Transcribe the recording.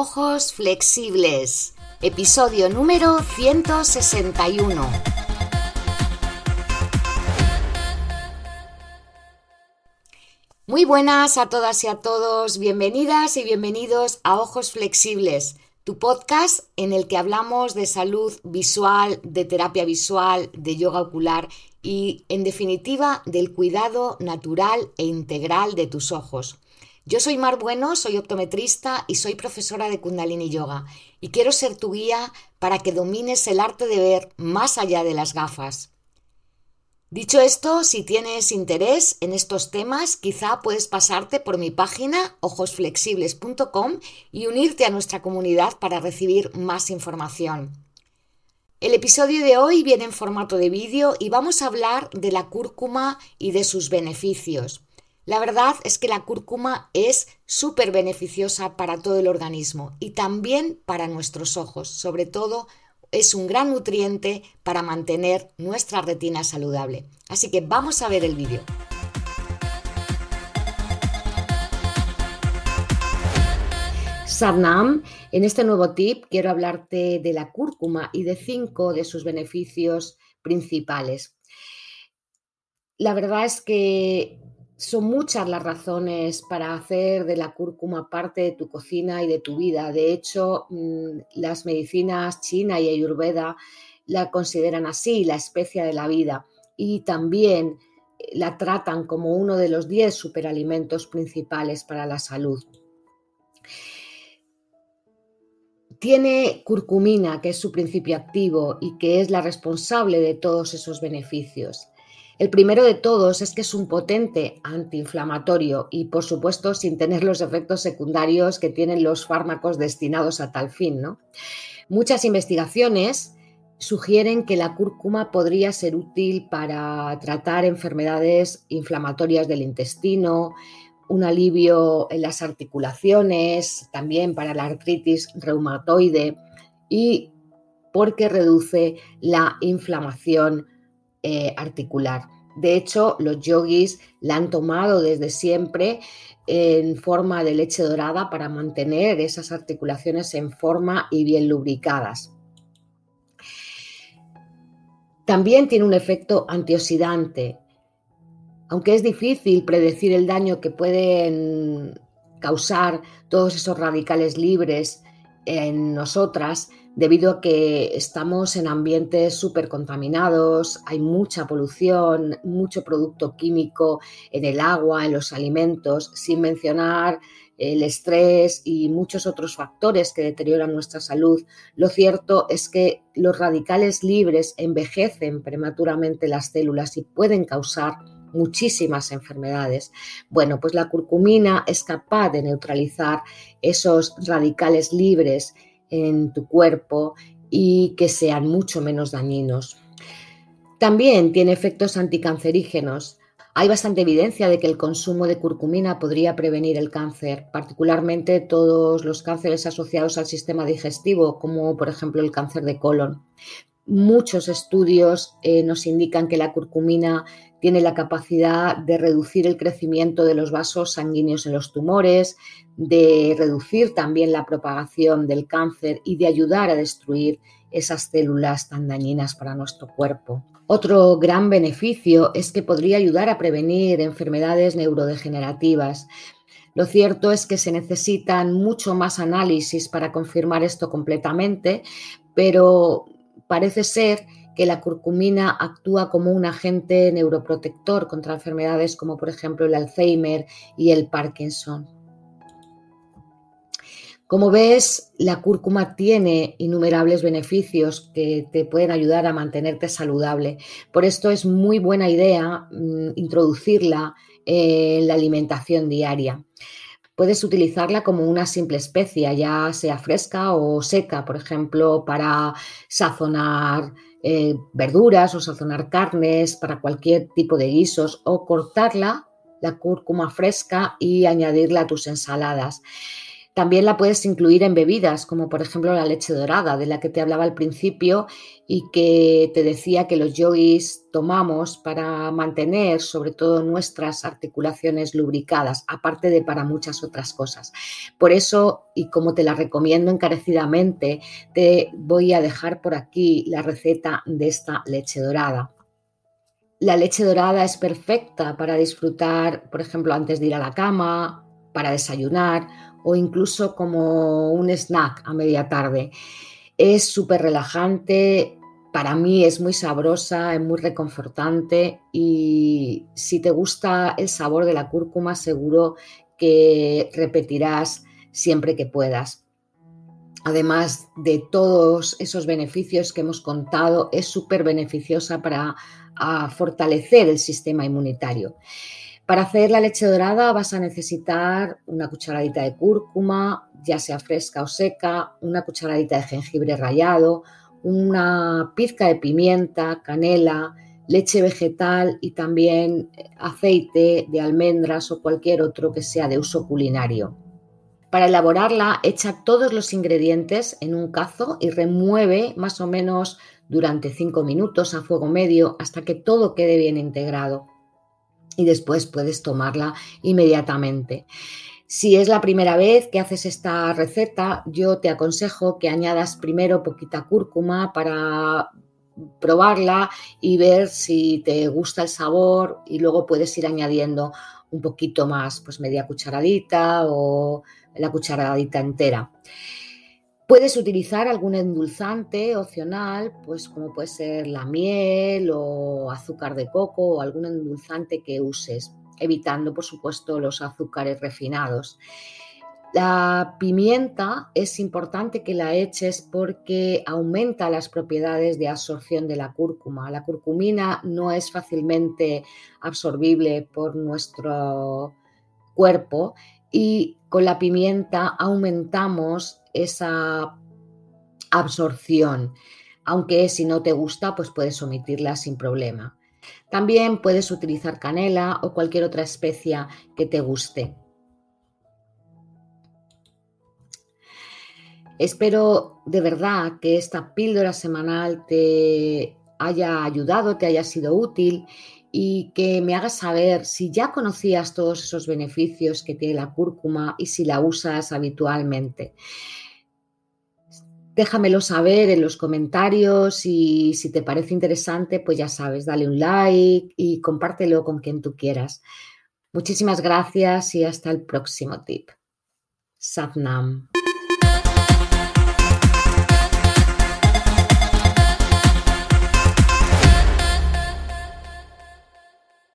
Ojos Flexibles, episodio número 161. Muy buenas a todas y a todos, bienvenidas y bienvenidos a Ojos Flexibles, tu podcast en el que hablamos de salud visual, de terapia visual, de yoga ocular y, en definitiva, del cuidado natural e integral de tus ojos. Yo soy Mar Bueno, soy optometrista y soy profesora de Kundalini Yoga y quiero ser tu guía para que domines el arte de ver más allá de las gafas. Dicho esto, si tienes interés en estos temas, quizá puedes pasarte por mi página ojosflexibles.com y unirte a nuestra comunidad para recibir más información. El episodio de hoy viene en formato de vídeo y vamos a hablar de la cúrcuma y de sus beneficios. La verdad es que la cúrcuma es súper beneficiosa para todo el organismo y también para nuestros ojos. Sobre todo es un gran nutriente para mantener nuestra retina saludable. Así que vamos a ver el vídeo. Sarnam, en este nuevo tip quiero hablarte de la cúrcuma y de cinco de sus beneficios principales. La verdad es que son muchas las razones para hacer de la cúrcuma parte de tu cocina y de tu vida. De hecho, mm, las medicinas china y ayurveda la consideran así, la especia de la vida, y también eh, la tratan como uno de los 10 superalimentos principales para la salud. Tiene curcumina, que es su principio activo y que es la responsable de todos esos beneficios. El primero de todos es que es un potente antiinflamatorio y, por supuesto, sin tener los efectos secundarios que tienen los fármacos destinados a tal fin. ¿no? Muchas investigaciones sugieren que la cúrcuma podría ser útil para tratar enfermedades inflamatorias del intestino, un alivio en las articulaciones, también para la artritis reumatoide y porque reduce la inflamación eh, articular. De hecho, los yogis la han tomado desde siempre en forma de leche dorada para mantener esas articulaciones en forma y bien lubricadas. También tiene un efecto antioxidante. Aunque es difícil predecir el daño que pueden causar todos esos radicales libres en nosotras, debido a que estamos en ambientes súper contaminados, hay mucha polución, mucho producto químico en el agua, en los alimentos, sin mencionar el estrés y muchos otros factores que deterioran nuestra salud. Lo cierto es que los radicales libres envejecen prematuramente las células y pueden causar muchísimas enfermedades. Bueno, pues la curcumina es capaz de neutralizar esos radicales libres en tu cuerpo y que sean mucho menos dañinos. También tiene efectos anticancerígenos. Hay bastante evidencia de que el consumo de curcumina podría prevenir el cáncer, particularmente todos los cánceres asociados al sistema digestivo, como por ejemplo el cáncer de colon. Muchos estudios eh, nos indican que la curcumina tiene la capacidad de reducir el crecimiento de los vasos sanguíneos en los tumores, de reducir también la propagación del cáncer y de ayudar a destruir esas células tan dañinas para nuestro cuerpo. Otro gran beneficio es que podría ayudar a prevenir enfermedades neurodegenerativas. Lo cierto es que se necesitan mucho más análisis para confirmar esto completamente, pero parece ser que la curcumina actúa como un agente neuroprotector contra enfermedades como por ejemplo el Alzheimer y el Parkinson. Como ves, la cúrcuma tiene innumerables beneficios que te pueden ayudar a mantenerte saludable. Por esto es muy buena idea mm, introducirla en la alimentación diaria. Puedes utilizarla como una simple especia, ya sea fresca o seca, por ejemplo, para sazonar eh, verduras o sazonar carnes para cualquier tipo de guisos o cortarla, la cúrcuma fresca y añadirla a tus ensaladas. También la puedes incluir en bebidas, como por ejemplo la leche dorada, de la que te hablaba al principio y que te decía que los yogis tomamos para mantener sobre todo nuestras articulaciones lubricadas, aparte de para muchas otras cosas. Por eso, y como te la recomiendo encarecidamente, te voy a dejar por aquí la receta de esta leche dorada. La leche dorada es perfecta para disfrutar, por ejemplo, antes de ir a la cama, para desayunar o incluso como un snack a media tarde. Es súper relajante, para mí es muy sabrosa, es muy reconfortante y si te gusta el sabor de la cúrcuma seguro que repetirás siempre que puedas. Además de todos esos beneficios que hemos contado, es súper beneficiosa para fortalecer el sistema inmunitario. Para hacer la leche dorada vas a necesitar una cucharadita de cúrcuma, ya sea fresca o seca, una cucharadita de jengibre rallado, una pizca de pimienta, canela, leche vegetal y también aceite de almendras o cualquier otro que sea de uso culinario. Para elaborarla, echa todos los ingredientes en un cazo y remueve más o menos durante 5 minutos a fuego medio hasta que todo quede bien integrado y después puedes tomarla inmediatamente. Si es la primera vez que haces esta receta, yo te aconsejo que añadas primero poquita cúrcuma para probarla y ver si te gusta el sabor y luego puedes ir añadiendo un poquito más, pues media cucharadita o la cucharadita entera. Puedes utilizar algún endulzante opcional, pues como puede ser la miel o azúcar de coco o algún endulzante que uses, evitando por supuesto los azúcares refinados. La pimienta es importante que la eches porque aumenta las propiedades de absorción de la cúrcuma. La curcumina no es fácilmente absorbible por nuestro cuerpo y con la pimienta aumentamos esa absorción, aunque si no te gusta, pues puedes omitirla sin problema. También puedes utilizar canela o cualquier otra especia que te guste. Espero de verdad que esta píldora semanal te haya ayudado, te haya sido útil y que me hagas saber si ya conocías todos esos beneficios que tiene la cúrcuma y si la usas habitualmente. Déjamelo saber en los comentarios y si te parece interesante, pues ya sabes, dale un like y compártelo con quien tú quieras. Muchísimas gracias y hasta el próximo tip. Satnam.